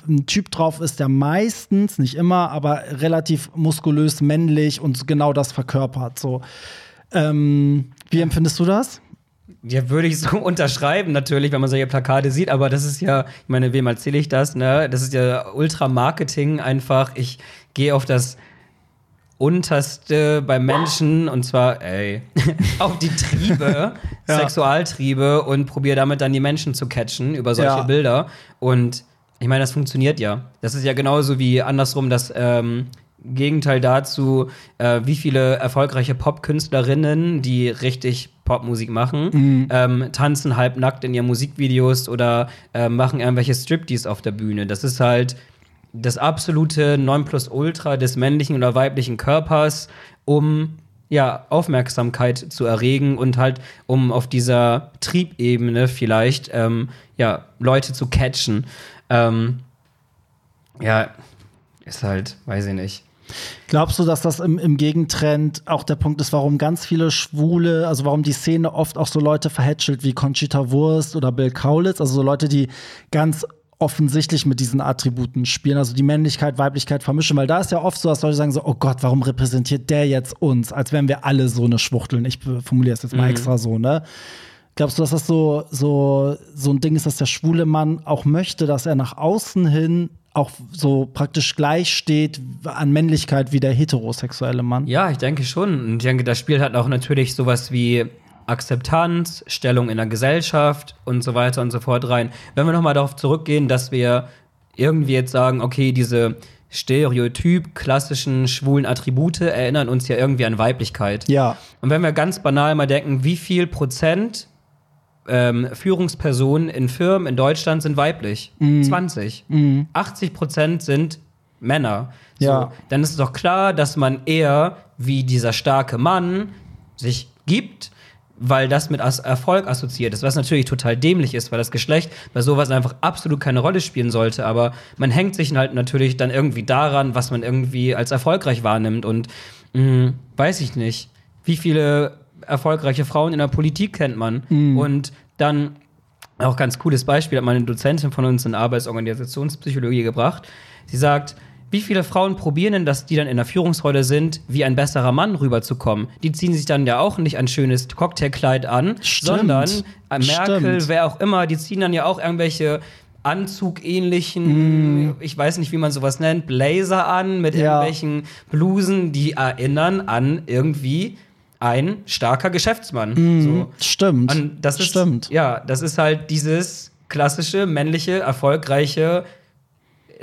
ein Typ drauf ist, der meistens, nicht immer, aber relativ muskulös, männlich und genau das verkörpert. So. Ähm, wie empfindest du das? Ja, würde ich so [laughs] unterschreiben, natürlich, wenn man solche Plakate sieht, aber das ist ja, ich meine, wem erzähle ich das, ne? Das ist ja Ultra-Marketing einfach. Ich gehe auf das Unterste beim Menschen und zwar, ey, [laughs] auf die Triebe, Ja. Sexualtriebe und probiere damit dann die Menschen zu catchen über solche Ja. Bilder. Und ich meine, das funktioniert ja. Das ist ja genauso wie andersrum das ähm, Gegenteil dazu, äh, wie viele erfolgreiche Popkünstlerinnen, die richtig Popmusik machen, ähm, tanzen halbnackt in ihren Musikvideos oder äh, machen irgendwelche Striptease auf der Bühne. Das ist halt das absolute Nonplusultra des männlichen oder weiblichen Körpers, um ja, Aufmerksamkeit zu erregen und halt, um auf dieser Triebebene vielleicht ähm, ja, Leute zu catchen. Ähm, ja, ist halt, weiß ich nicht. Glaubst du, dass das im, im Gegentrend auch der Punkt ist, warum ganz viele Schwule, also warum die Szene oft auch so Leute verhätschelt wie Conchita Wurst oder Bill Kaulitz, also so Leute, die ganz offensichtlich mit diesen Attributen spielen, also die Männlichkeit, Weiblichkeit vermischen, weil da ist ja oft so, dass Leute sagen so, oh Gott, warum repräsentiert der jetzt uns, als wären wir alle so eine Schwuchteln. Ich formuliere es jetzt mal extra so, ne? Glaubst du, dass das so, so, so ein Ding ist, dass der schwule Mann auch möchte, dass er nach außen hin auch so praktisch gleich steht an Männlichkeit wie der heterosexuelle Mann? Ja, ich denke schon. Und ich denke, das spielt halt auch natürlich sowas wie Akzeptanz, Stellung in der Gesellschaft und so weiter und so fort rein. Wenn wir nochmal darauf zurückgehen, dass wir irgendwie jetzt sagen, okay, diese Stereotyp klassischen schwulen Attribute erinnern uns ja irgendwie an Weiblichkeit. Ja. Und wenn wir ganz banal mal denken, wie viel Prozent ähm, Führungspersonen in Firmen in Deutschland sind weiblich? 20. 80 Prozent sind Männer. So, Ja. Dann ist es doch klar, dass man eher wie dieser starke Mann sich gibt, weil das mit As Erfolg assoziiert ist, was natürlich total dämlich ist, weil das Geschlecht bei sowas einfach absolut keine Rolle spielen sollte. Aber man hängt sich halt natürlich dann irgendwie daran, was man irgendwie als erfolgreich wahrnimmt. Und mh, weiß ich nicht, wie viele erfolgreiche Frauen in der Politik kennt man. Und dann auch ganz cooles Beispiel hat meine Dozentin von uns in Arbeits- und Organisationspsychologie gebracht. Sie sagt, wie viele Frauen probieren denn, dass die dann in der Führungsrolle sind, wie ein besserer Mann rüberzukommen? Die ziehen sich dann ja auch nicht ein schönes Cocktailkleid an, Stimmt. sondern äh, Merkel, Stimmt. wer auch immer, die ziehen dann ja auch irgendwelche Anzugähnlichen, ich weiß nicht, wie man sowas nennt, Blazer an mit Ja. irgendwelchen Blusen, die erinnern an irgendwie ein starker Geschäftsmann. So. Stimmt. Und das ist, Stimmt. Ja, das ist halt dieses klassische, männliche, erfolgreiche,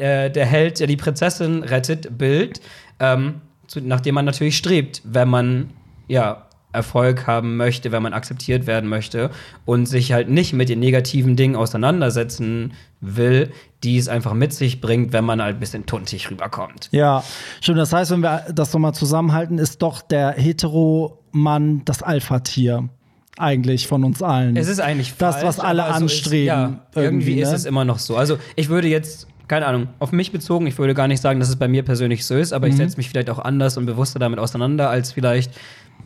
äh, der Held, der die Prinzessin rettet, Bild, ähm, zu, nach dem man natürlich strebt, wenn man, ja, Erfolg haben möchte, wenn man akzeptiert werden möchte und sich halt nicht mit den negativen Dingen auseinandersetzen will, die es einfach mit sich bringt, wenn man halt ein bisschen tuntig rüberkommt. Ja, stimmt. Das heißt, wenn wir das nochmal zusammenhalten, ist doch der Hetero-Mann das Alpha-Tier. Eigentlich von uns allen. Es ist eigentlich Das, falsch, was alle so anstreben, Ist, ja, irgendwie irgendwie, ist ne? es immer noch so. Also ich würde jetzt, keine Ahnung, auf mich bezogen, ich würde gar nicht sagen, dass es bei mir persönlich so ist, aber Mhm. ich setze mich vielleicht auch anders und bewusster damit auseinander als vielleicht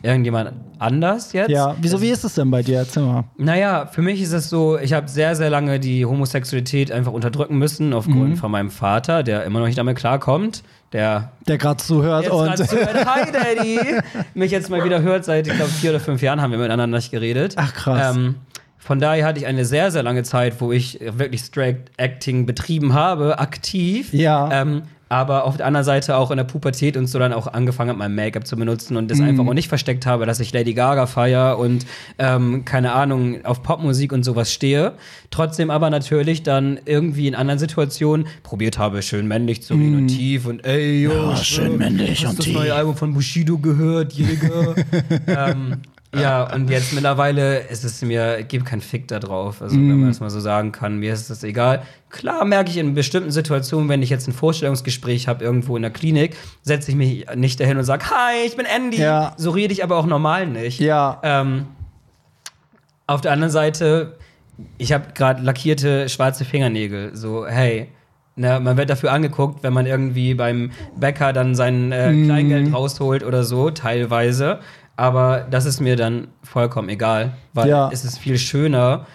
irgendjemand anders jetzt. ja, wieso, wie ist es denn bei dir? Erzähl mal. Naja, für mich ist es so, ich habe sehr, sehr lange die Homosexualität einfach unterdrücken müssen, aufgrund Mhm. von meinem Vater, der immer noch nicht damit klarkommt. Der Der gerade zuhört und. zuhört, hi Daddy, mich jetzt mal [laughs] wieder hört. Seit, ich glaube, vier oder fünf Jahren haben wir miteinander nicht geredet. Ach, krass. Ähm, von daher hatte ich eine sehr, sehr lange Zeit, wo ich wirklich Straight Acting betrieben habe, aktiv. Ja. Ähm, aber auf der anderen Seite auch in der Pubertät und so dann auch angefangen habe, mein Make-up zu benutzen und das Mhm. einfach auch nicht versteckt habe, dass ich Lady Gaga feier und ähm, keine Ahnung, auf Popmusik und sowas stehe. Trotzdem aber natürlich dann irgendwie in anderen Situationen probiert habe, schön männlich zu reden und tief und ey, yo, Mhm. Ja, schön männlich hast und du das tief. neue Album von Bushido gehört, Jäger? [laughs] ähm, ja, und jetzt mittlerweile ist es mir, ich gebe keinen Fick da drauf. Also, wenn man das mal so sagen kann, mir ist das egal. Klar merke ich in bestimmten Situationen, wenn ich jetzt ein Vorstellungsgespräch habe irgendwo in der Klinik, setze ich mich nicht dahin und sage, hi, ich bin Andy. Ja. So rede ich aber auch normal nicht. Ja. Ähm, auf der anderen Seite, ich habe gerade lackierte schwarze Fingernägel. So, hey, ne, man wird dafür angeguckt, wenn man irgendwie beim Bäcker dann sein äh, Mhm. Kleingeld rausholt oder so, teilweise. Aber das ist mir dann vollkommen egal, weil Ja. es ist viel schöner,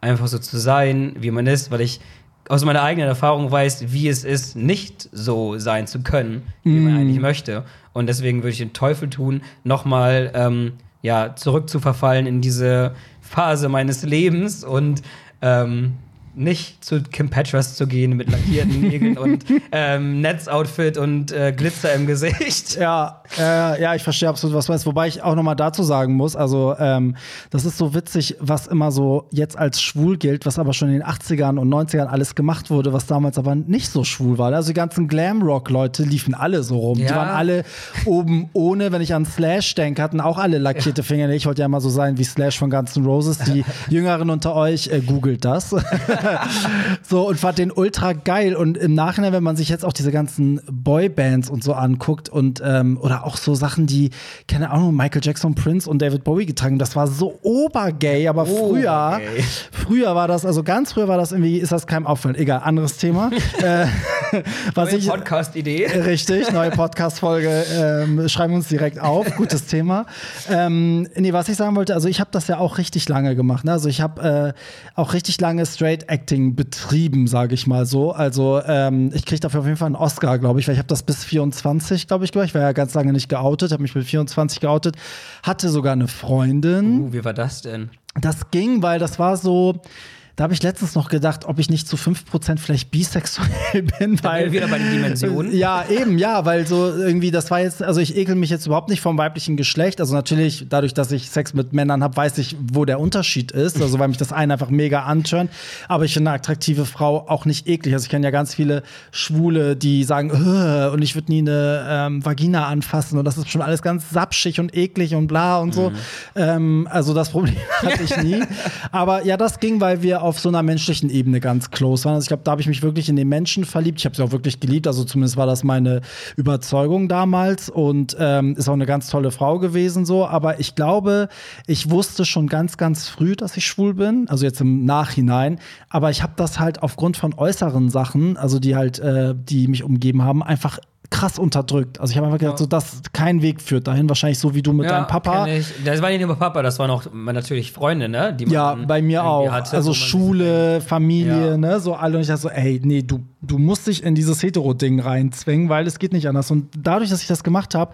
einfach so zu sein, wie man ist, weil ich aus meiner eigenen Erfahrung weiß, wie es ist, nicht so sein zu können, wie Mhm. man eigentlich möchte. Und deswegen würde ich den Teufel tun, nochmal ähm, ja, zurückzuverfallen in diese Phase meines Lebens und ähm, nicht zu Kim Petras zu gehen mit lackierten Nägeln [laughs] und ähm, Netzoutfit und äh, Glitzer im Gesicht. Ja, äh, ja, ich verstehe absolut, was du meinst. Wobei ich auch noch mal dazu sagen muss, also ähm, das ist so witzig, was immer so jetzt als schwul gilt, was aber schon in den 80ern und 90ern alles gemacht wurde, was damals aber nicht so schwul war. Also die ganzen Glamrock-Leute liefen alle so rum. Die Ja. waren alle oben ohne, wenn ich an Slash denke, hatten auch alle lackierte Finger. Ich wollte ja mal so sein wie Slash von Guns N' Roses. Die [laughs] Jüngeren unter euch, äh, googelt das. [laughs] so und fand den ultra geil. Und im Nachhinein, wenn man sich jetzt auch diese ganzen Boybands und so anguckt und ähm, oder auch so Sachen, die, keine Ahnung, Michael Jackson, Prince und David Bowie getragen, das war so obergay, aber früher, Obergay. früher war das, also ganz früher war das irgendwie, ist das keinem auffallen. Egal, anderes Thema. [laughs] äh, was Neue ich, Podcast-Idee. Richtig, neue Podcast-Folge. Ähm, schreiben wir uns direkt auf. Gutes Thema. Ähm, nee, was ich sagen wollte, also ich habe das ja auch richtig lange gemacht. Ne? Also ich habe äh, auch richtig lange Straight Acting betrieben, sage ich mal so. Also ähm, ich kriege dafür auf jeden Fall einen Oscar, glaube ich, weil ich habe das bis 24, glaube ich, gemacht. Ich war ja ganz lange nicht geoutet, habe mich mit 24 geoutet, hatte sogar eine Freundin. Uh, wie war das denn? Das ging, weil das war so. Da habe ich letztens noch gedacht, ob ich nicht zu 5% vielleicht bisexuell [laughs] bin, weil. wir wieder bei den Dimensionen. Ja, eben, ja, weil so irgendwie, das war jetzt, also ich ekel mich jetzt überhaupt nicht vom weiblichen Geschlecht. Also natürlich, dadurch, dass ich Sex mit Männern habe, weiß ich, wo der Unterschied ist. Also weil mich das eine einfach mega antörnt. Aber ich finde eine attraktive Frau auch nicht eklig. Also ich kenne ja ganz viele Schwule, die sagen, und ich würde nie eine ähm, Vagina anfassen. Und das ist schon alles ganz sapschig und eklig und bla und so. Ähm, also das Problem [laughs] hatte ich nie. Aber ja, das ging, weil wir auf so einer menschlichen Ebene ganz close waren. Also ich glaube, da habe ich mich wirklich in den Menschen verliebt. Ich habe sie auch wirklich geliebt. Also zumindest war das meine Überzeugung damals und ähm, ist auch eine ganz tolle Frau gewesen so. Aber ich glaube, ich wusste schon ganz, ganz früh, dass ich schwul bin. Also jetzt im Nachhinein. Aber ich habe das halt aufgrund von äußeren Sachen, also die halt, äh, die mich umgeben haben, einfach krass unterdrückt. Also ich habe einfach gedacht, so dass kein Weg führt dahin. Wahrscheinlich so wie du mit deinem Papa. Das war nicht nur Papa, das waren auch natürlich Freunde, ne? Die man Ja, bei mir auch. hatte, also Schule, Familie, Ja. ne, so alle. Und ich dachte so, ey, nee, du du musst dich in dieses Hetero-Ding reinzwingen, weil es geht nicht anders. Und dadurch, dass ich das gemacht habe,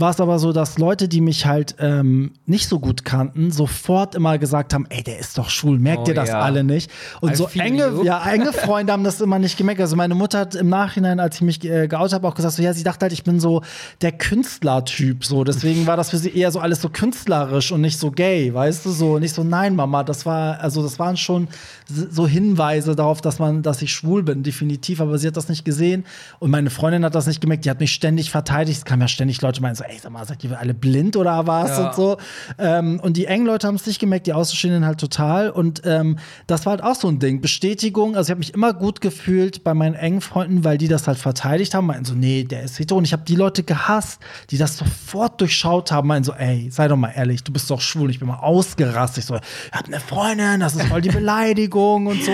war es aber so, dass Leute, die mich halt ähm, nicht so gut kannten, sofort immer gesagt haben, ey, der ist doch schwul, merkt Oh ihr das ja. alle nicht? Und I so enge, you. ja, enge Freunde haben das immer nicht gemerkt. Also meine Mutter hat im Nachhinein, als ich mich äh, geoutet habe, auch gesagt, so, ja, sie dachte halt, ich bin so der Künstlertyp, so. Deswegen war das für sie eher so alles so künstlerisch und nicht so gay, weißt du, so. Nicht so, nein, Mama, das war, also das waren schon so Hinweise darauf, dass man, dass ich schwul bin, definitiv, aber sie hat das nicht gesehen und meine Freundin hat das nicht gemerkt, die hat mich ständig verteidigt, es kamen ja ständig Leute meinen so, ey, sag mal, seid ihr alle blind oder was Ja. und so. Ähm, und die engen Leute haben es nicht gemerkt, die Außenstehenden halt total und ähm, das war halt auch so ein Ding, Bestätigung, also ich habe mich immer gut gefühlt bei meinen engen Freunden, weil die das halt verteidigt haben, meinten so, nee, der ist hetero und ich habe die Leute gehasst, die das sofort durchschaut haben, meinen so, ey, sei doch mal ehrlich, du bist doch schwul, ich bin mal ausgerastet, ich so, ich hab eine Freundin, das ist voll die [laughs] Beleidigung und so.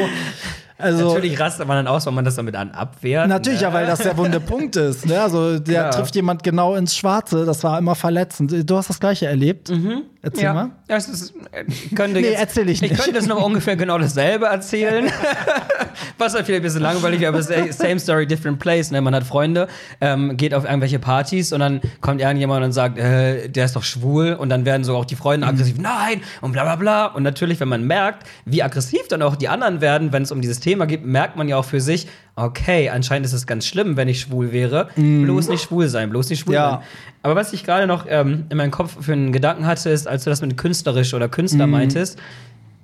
Also, Natürlich rastet man dann aus, weil man das damit an abwehrt. Natürlich, ne? ja, weil das der wunde Punkt ist. Ne? Also der Ja. trifft jemand genau ins Schwarze. Das war immer verletzend. Du hast das gleiche erlebt. Erzähl Ja, mal. das ist, ich könnte [laughs] Nee, jetzt, erzähl ich nicht. Ich könnte jetzt noch ungefähr genau dasselbe erzählen. [laughs] Was halt vielleicht ein bisschen langweilig, aber sa- same story, different place. Ne? Man hat Freunde, ähm, geht auf irgendwelche Partys und dann kommt irgendjemand und sagt, äh, der ist doch schwul. Und dann werden so auch die Freunde aggressiv, nein, und bla bla bla. Und natürlich, wenn man merkt, wie aggressiv dann auch die anderen werden, wenn es um dieses Thema geht, merkt man ja auch für sich, okay, anscheinend ist es ganz schlimm, wenn ich schwul wäre. Bloß nicht schwul sein, bloß nicht schwul Ja. sein. Aber was ich gerade noch ähm, in meinem Kopf für einen Gedanken hatte, ist, als du das mit künstlerisch oder Künstler meintest,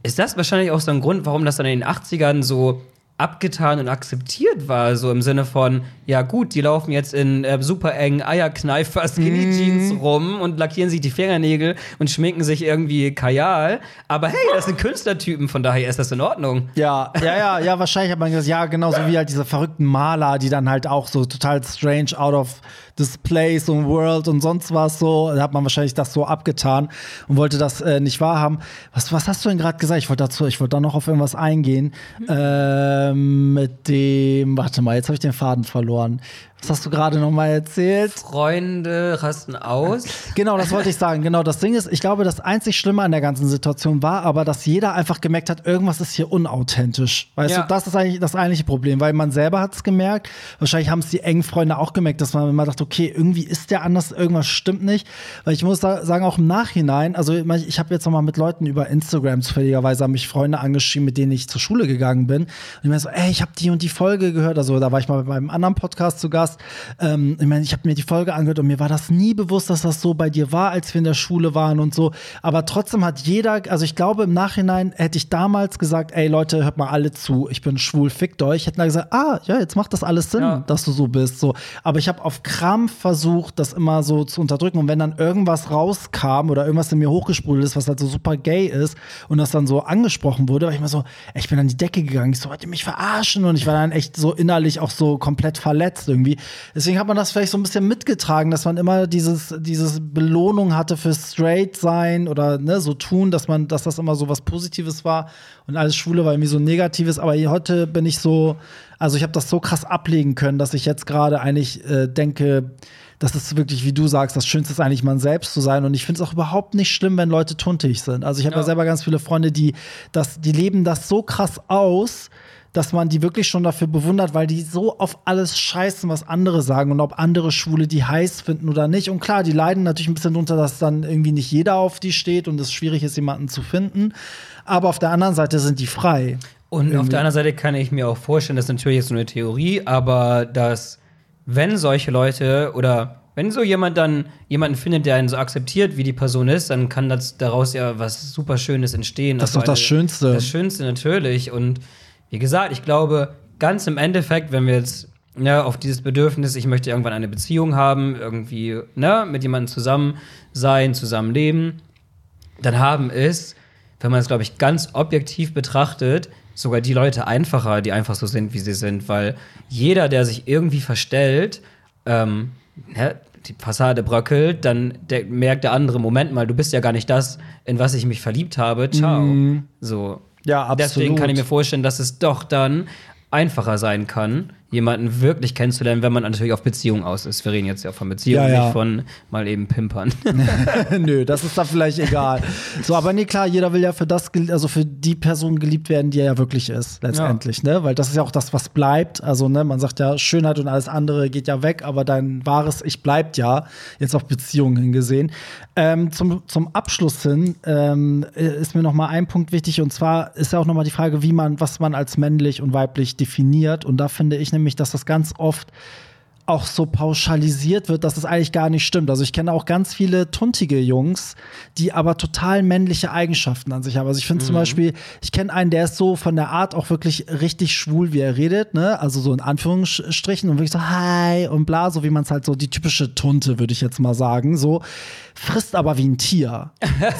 ist das wahrscheinlich auch so ein Grund, warum das dann in den 80ern so abgetan und akzeptiert war, so im Sinne von, ja gut, die laufen jetzt in äh, super engen Eierkneifer Skinny Jeans rum und lackieren sich die Fingernägel und schminken sich irgendwie Kajal, aber hey, das sind Künstlertypen, von daher ist das in Ordnung. Ja, ja, ja, ja, wahrscheinlich hat man gesagt, ja, genauso wie halt diese verrückten Maler, die dann halt auch so total strange out of this place und world und sonst was so, da hat man wahrscheinlich das so abgetan und wollte das äh, nicht wahrhaben. Was, was hast du denn gerade gesagt? Ich wollte dazu, ich wollte da noch auf irgendwas eingehen. Ähm, mit dem, warte mal, jetzt habe ich den Faden verloren. Was hast du gerade noch mal erzählt? Freunde rasten aus. Genau, das wollte ich [laughs] sagen. Genau, das Ding ist, ich glaube, das einzig Schlimme an der ganzen Situation war aber, dass jeder einfach gemerkt hat, irgendwas ist hier unauthentisch. Weißt Ja. du, das ist eigentlich das eigentliche Problem, weil man selber hat es gemerkt. Wahrscheinlich haben es die engen Freunde auch gemerkt, dass man immer dachte, okay, irgendwie ist der anders, irgendwas stimmt nicht. Weil ich muss sagen, auch im Nachhinein, also ich habe jetzt noch mal mit Leuten über Instagram zufälligerweise haben mich Freunde angeschrieben, mit denen ich zur Schule gegangen bin. Und ich meine so, ey, ich habe die und die Folge gehört. Also da war ich mal bei einem anderen Podcast zu Gast. Ähm, ich meine, ich habe mir die Folge angehört und mir war das nie bewusst, dass das so bei dir war, als wir in der Schule waren und so. Aber trotzdem hat jeder, also ich glaube, im Nachhinein hätte ich damals gesagt, ey Leute, hört mal alle zu, ich bin schwul, fickt euch. Hätten da gesagt, ah, ja, jetzt macht das alles Sinn, Ja. dass du so bist. So. Aber ich habe auf Krampf versucht, das immer so zu unterdrücken. Und wenn dann irgendwas rauskam oder irgendwas in mir hochgesprudelt ist, was halt so super gay ist und das dann so angesprochen wurde, war ich immer so, ey, ich bin an die Decke gegangen. Ich so, wollt ihr mich verarschen? Und ich war dann echt so innerlich auch so komplett verletzt irgendwie. Deswegen hat man das vielleicht so ein bisschen mitgetragen, dass man immer dieses, dieses Belohnung hatte für straight sein oder ne, so tun, dass man, dass das immer so was Positives war und alles Schwule war irgendwie so Negatives. Aber heute bin ich so, also ich habe das so krass ablegen können, dass ich jetzt gerade eigentlich äh, denke, das ist wirklich, wie du sagst, das Schönste ist eigentlich man selbst zu sein. Und ich finde es auch überhaupt nicht schlimm, wenn Leute tuntig sind. Also ich habe ja. Ja. selber ganz viele Freunde, die das, die leben das so krass aus, dass man die wirklich schon dafür bewundert, weil die so auf alles scheißen, was andere sagen und ob andere Schwule die heiß finden oder nicht. Und klar, die leiden natürlich ein bisschen darunter, dass dann irgendwie nicht jeder auf die steht und es schwierig ist, jemanden zu finden. Aber auf der anderen Seite sind die frei. Und auf der anderen Seite kann ich mir auch vorstellen, das ist natürlich jetzt nur eine Theorie, aber dass, wenn solche Leute oder wenn so jemand dann jemanden findet, der einen so akzeptiert, wie die Person ist, dann kann das daraus ja was super Schönes entstehen. Das ist Also doch das Schönste. Das Schönste natürlich. Und wie gesagt, ich glaube, ganz im Endeffekt, wenn wir jetzt ne, auf dieses Bedürfnis, ich möchte irgendwann eine Beziehung haben, irgendwie ne, mit jemandem zusammen sein, zusammen leben, dann haben es, wenn man es, glaube ich, ganz objektiv betrachtet, sogar die Leute einfacher, die einfach so sind, wie sie sind, weil jeder, der sich irgendwie verstellt, ähm, ne, die Fassade bröckelt, dann der, merkt der andere, Moment mal, du bist ja gar nicht das, in was ich mich verliebt habe. Ciao. So. Ja, absolut. Deswegen kann ich mir vorstellen, dass es doch dann einfacher sein kann, jemanden wirklich kennenzulernen, wenn man natürlich auf Beziehung aus ist. Wir reden jetzt ja von Beziehung, Ja, ja. nicht von mal eben Pimpern. [laughs] [laughs] Nö, das ist da vielleicht egal. So, aber nee, klar, jeder will ja für das, also für die Person geliebt werden, die er ja wirklich ist, letztendlich, ne? Weil das ist ja auch das, was bleibt. Also, ne, man sagt ja, Schönheit und alles andere geht ja weg, aber dein wahres Ich bleibt ja, jetzt auf Beziehungen hingesehen. Ähm, zum, zum Abschluss hin ähm, ist mir noch mal ein Punkt wichtig und zwar ist ja auch noch mal die Frage, wie man, was man als männlich und weiblich definiert. Und da finde ich nämlich, dass das ganz oft auch so pauschalisiert wird, dass es eigentlich gar nicht stimmt. Also ich kenne auch ganz viele tuntige Jungs, die aber total männliche Eigenschaften an sich haben. Also ich finde zum Beispiel, ich kenne einen, der ist so von der Art auch wirklich richtig schwul, wie er redet, ne? Also so in Anführungsstrichen und wirklich so hi und bla, so wie man es halt so die typische Tunte, würde ich jetzt mal sagen, so frisst aber wie ein Tier.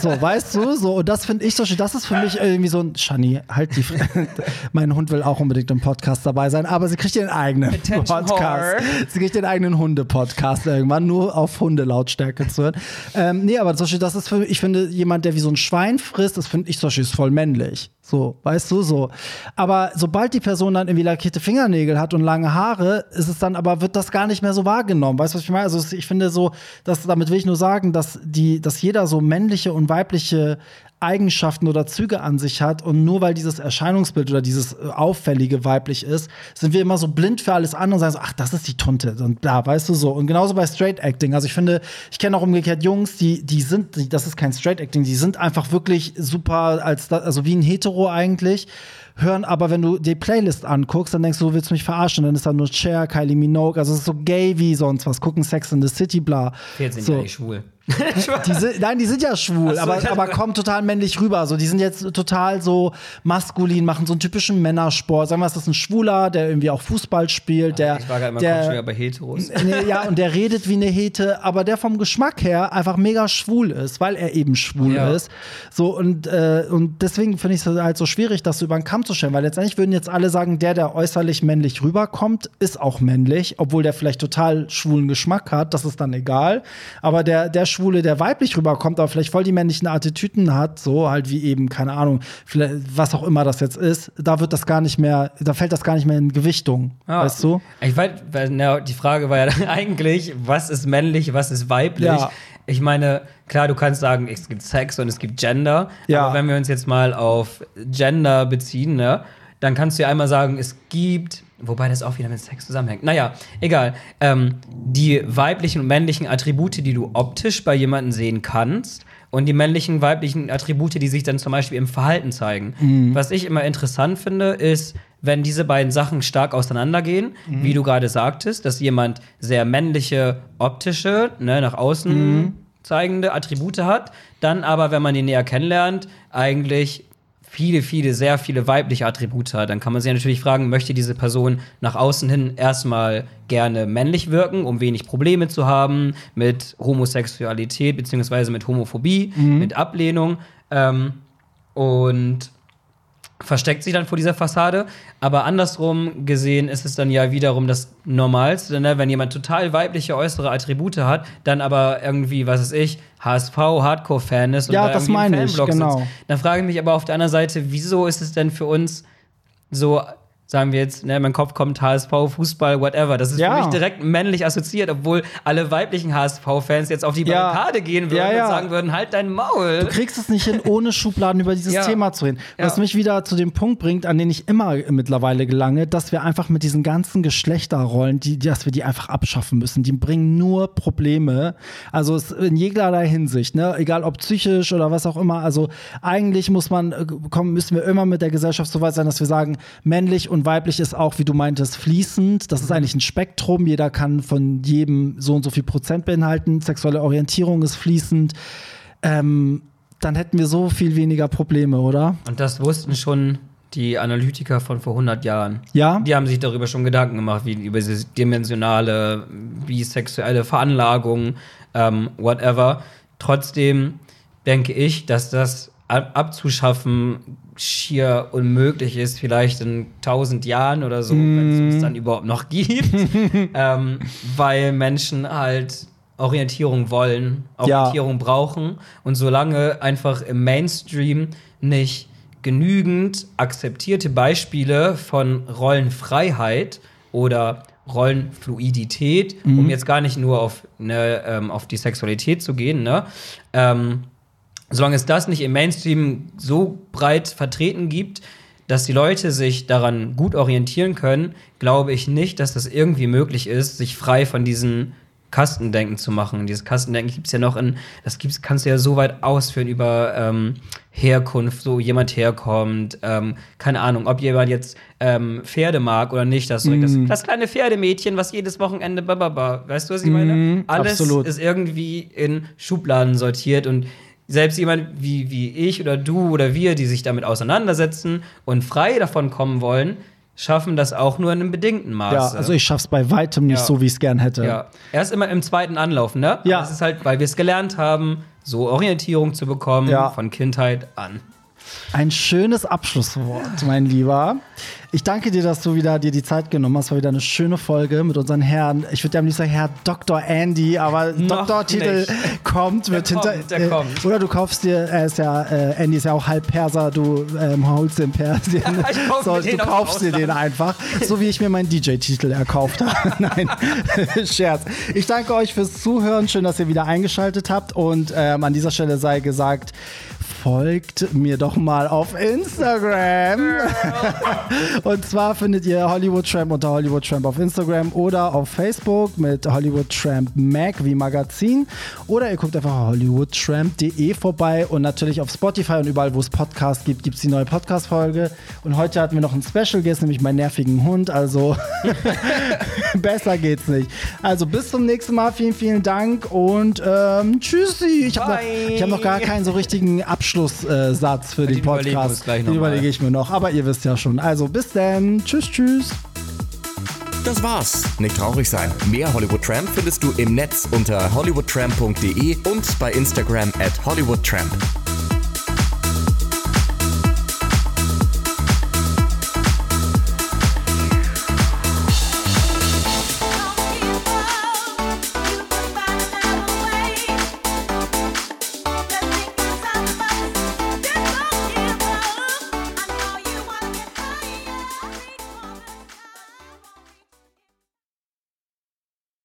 So, [laughs] weißt du, so und das finde ich so schön. Das ist für mich irgendwie so ein Shani, halt die [laughs] Mein Hund will auch unbedingt im Podcast dabei sein, aber sie kriegt ihren eigenen Attention Podcast. whore. Sie kriegt den eigenen Hunde-Podcast irgendwann, nur auf Hundelautstärke zu hören. Ähm, nee, aber zum Beispiel, das ist für ich finde, jemand, der wie so ein Schwein frisst, das finde ich zum Beispiel ist voll männlich. So, weißt du, so. Aber sobald die Person dann irgendwie lackierte Fingernägel hat und lange Haare, ist es dann aber, wird das gar nicht mehr so wahrgenommen. Weißt du, was ich meine? Also, ich finde so, dass, damit will ich nur sagen, dass die, dass jeder so männliche und weibliche Eigenschaften oder Züge an sich hat und nur weil dieses Erscheinungsbild oder dieses äh, auffällige weiblich ist, sind wir immer so blind für alles andere und sagen so, ach, das ist die Tunte und bla, weißt du so. Und genauso bei Straight Acting. Also ich finde, ich kenne auch umgekehrt Jungs, die, die sind, die, das ist kein Straight Acting, die sind einfach wirklich super als, also wie ein Hetero eigentlich. Hören aber, wenn du die Playlist anguckst, dann denkst du, du willst mich verarschen. Dann ist da nur Cher, Kylie Minogue, also es ist so gay wie sonst was. Gucken Sex in the City, bla. Jetzt sind so. ja nicht schwul. [laughs] Die sind, nein, die sind ja schwul, so, aber, aber kommen total männlich rüber. So, die sind jetzt total so maskulin, machen so einen typischen Männersport. Sagen wir, es ist ein Schwuler, der irgendwie auch Fußball spielt, der, ich war gerade mal der, bei Heteros. [laughs] Nee, ja, und der redet wie eine Hete, aber der vom Geschmack her einfach mega schwul ist, weil er eben schwul Ja. ist. So, und, äh, und deswegen finde ich es halt so schwierig, das so über den Kamm zu stellen, weil letztendlich würden jetzt alle sagen, der, der äußerlich männlich rüberkommt, ist auch männlich, obwohl der vielleicht total schwulen Geschmack hat, das ist dann egal. Aber der, der Schwule, der weiblich rüberkommt, aber vielleicht voll die männlichen Attitüden hat, so halt wie eben, keine Ahnung, vielleicht, was auch immer das jetzt ist, da wird das gar nicht mehr, da fällt das gar nicht mehr in Gewichtung, Ja. weißt du? Ich weiß, na, die Frage war ja dann [laughs] eigentlich, was ist männlich, was ist weiblich? Ja. Ich meine, klar, du kannst sagen, es gibt Sex und es gibt Gender. Ja. Aber wenn wir uns jetzt mal auf Gender beziehen, ne, dann kannst du ja einmal sagen, es gibt, wobei das auch wieder mit Sex zusammenhängt. Naja, egal. Ähm, die weiblichen und männlichen Attribute, die du optisch bei jemandem sehen kannst. Und die männlichen, weiblichen Attribute, die sich dann zum Beispiel im Verhalten zeigen. Was ich immer interessant finde, ist, wenn diese beiden Sachen stark auseinandergehen, wie du gerade sagtest, dass jemand sehr männliche, optische, ne, nach außen zeigende Attribute hat, dann aber, wenn man ihn näher kennenlernt, eigentlich viele, viele, sehr viele weibliche Attribute hat, dann kann man sich natürlich fragen, möchte diese Person nach außen hin erstmal gerne männlich wirken, um wenig Probleme zu haben mit Homosexualität beziehungsweise mit Homophobie, mit Ablehnung ähm, und versteckt sich dann vor dieser Fassade. Aber andersrum gesehen ist es dann ja wiederum das Normalste, ne? wenn jemand total weibliche äußere Attribute hat, dann aber irgendwie, was weiß ich, HSV Hardcore-Fan ist und Ja, da das meine ich, genau. sitzt. Dann frage ich mich aber auf der anderen Seite, wieso ist es denn für uns so, sagen wir jetzt, ne, in meinen Kopf kommt HSV, Fußball, whatever. Das ist Ja. für mich direkt männlich assoziiert, obwohl alle weiblichen HSV-Fans jetzt auf die Ja. Barrikade gehen würden Ja, ja. und sagen würden, halt dein Maul. Du kriegst es nicht hin, ohne Schubladen über dieses. [laughs] Thema zu reden. Was mich wieder zu dem Punkt bringt, an den ich immer mittlerweile gelange, dass wir einfach mit diesen ganzen Geschlechterrollen, die, dass wir die einfach abschaffen müssen. Die bringen nur Probleme. Also in jeglicher Hinsicht, ne? egal ob psychisch oder was auch immer. Also eigentlich muss man, äh, kommen, müssen wir immer mit der Gesellschaft so weit sein, dass wir sagen, männlich und weiblich ist auch, wie du meintest, fließend. Das ist eigentlich ein Spektrum. Jeder kann von jedem so und so viel Prozent beinhalten. Sexuelle Orientierung ist fließend ähm, dann hätten wir so viel weniger Probleme, oder? Und das wussten schon die Analytiker von vor 100 Jahren. Ja? Die haben sich darüber schon Gedanken gemacht, wie über diese dimensionale, bisexuelle Veranlagung, ähm, whatever. Trotzdem denke ich, dass das ab abzuschaffen schier unmöglich ist, vielleicht in 1000 Jahren oder so, wenn es uns dann überhaupt noch gibt, [laughs] ähm, weil Menschen halt Orientierung wollen, Ja. Orientierung brauchen und solange einfach im Mainstream nicht genügend akzeptierte Beispiele von Rollenfreiheit oder Rollenfluidität, um jetzt gar nicht nur auf, ne, ähm, auf die Sexualität zu gehen, ne? Ähm, solange es das nicht im Mainstream so breit vertreten gibt, dass die Leute sich daran gut orientieren können, glaube ich nicht, dass das irgendwie möglich ist, sich frei von diesen Kastendenken zu machen. Dieses Kastendenken gibt es ja noch in, das gibt's, kannst du ja so weit ausführen über ähm, Herkunft, so jemand herkommt, ähm, keine Ahnung, ob jemand jetzt ähm, Pferde mag oder nicht, das, das, das kleine Pferdemädchen, was jedes Wochenende, bababa, weißt du, was ich meine? Alles absolut. ist irgendwie in Schubladen sortiert und selbst jemand wie, wie ich oder du oder wir, die sich damit auseinandersetzen und frei davon kommen wollen, schaffen das auch nur in einem bedingten Maße. Ja, also ich schaff's bei weitem nicht Ja. so, wie ich es gern hätte. Ja, erst immer im zweiten Anlauf, ne? Ja. Aber Das ist halt, weil wir es gelernt haben, so Orientierung zu bekommen Ja. von Kindheit an. Ein schönes Abschlusswort, mein Lieber. Ich danke dir, dass du wieder dir die Zeit genommen hast. War wieder eine schöne Folge mit unseren Herren. Ich würde ja am liebsten sagen Herr Dr. Andy, aber Doktortitel kommt, wird Der hinter. kommt, der äh, kommt. Oder du kaufst dir, er ist ja, äh, Andy ist ja auch halb Perser, du ähm, holst den Persien. [laughs] so, du kaufst dir den einfach. So wie ich mir meinen DJ-Titel erkauft habe. [laughs] Nein, [laughs] Scherz. Ich danke euch fürs Zuhören. Schön, dass ihr wieder eingeschaltet habt. Und ähm, an dieser Stelle sei gesagt, folgt mir doch mal auf Instagram. [laughs] Und zwar findet ihr Hollywood Tramp unter Hollywood Tramp auf Instagram oder auf Facebook mit Hollywood Tramp Mag wie Magazin. Oder ihr guckt einfach hollywoodtramp.de vorbei und natürlich auf Spotify und überall, wo es Podcasts gibt, gibt es die neue Podcast-Folge. Und heute hatten wir noch einen Special Guest, nämlich meinen nervigen Hund. Also [laughs] [laughs] besser geht's nicht. Also bis zum nächsten Mal. Vielen, vielen Dank und ähm, tschüssi. Ich habe noch, ich hab noch gar keinen so richtigen Abschlusssatz äh, für den, Den überlegen Podcast. gleich Den überlege ich mir noch. Aber ihr wisst ja schon. Also bis dann. Tschüss, tschüss. Das war's. Nicht traurig sein. Mehr Hollywood Tramp findest du im Netz unter hollywoodtramp.de und bei Instagram at hollywoodtramp.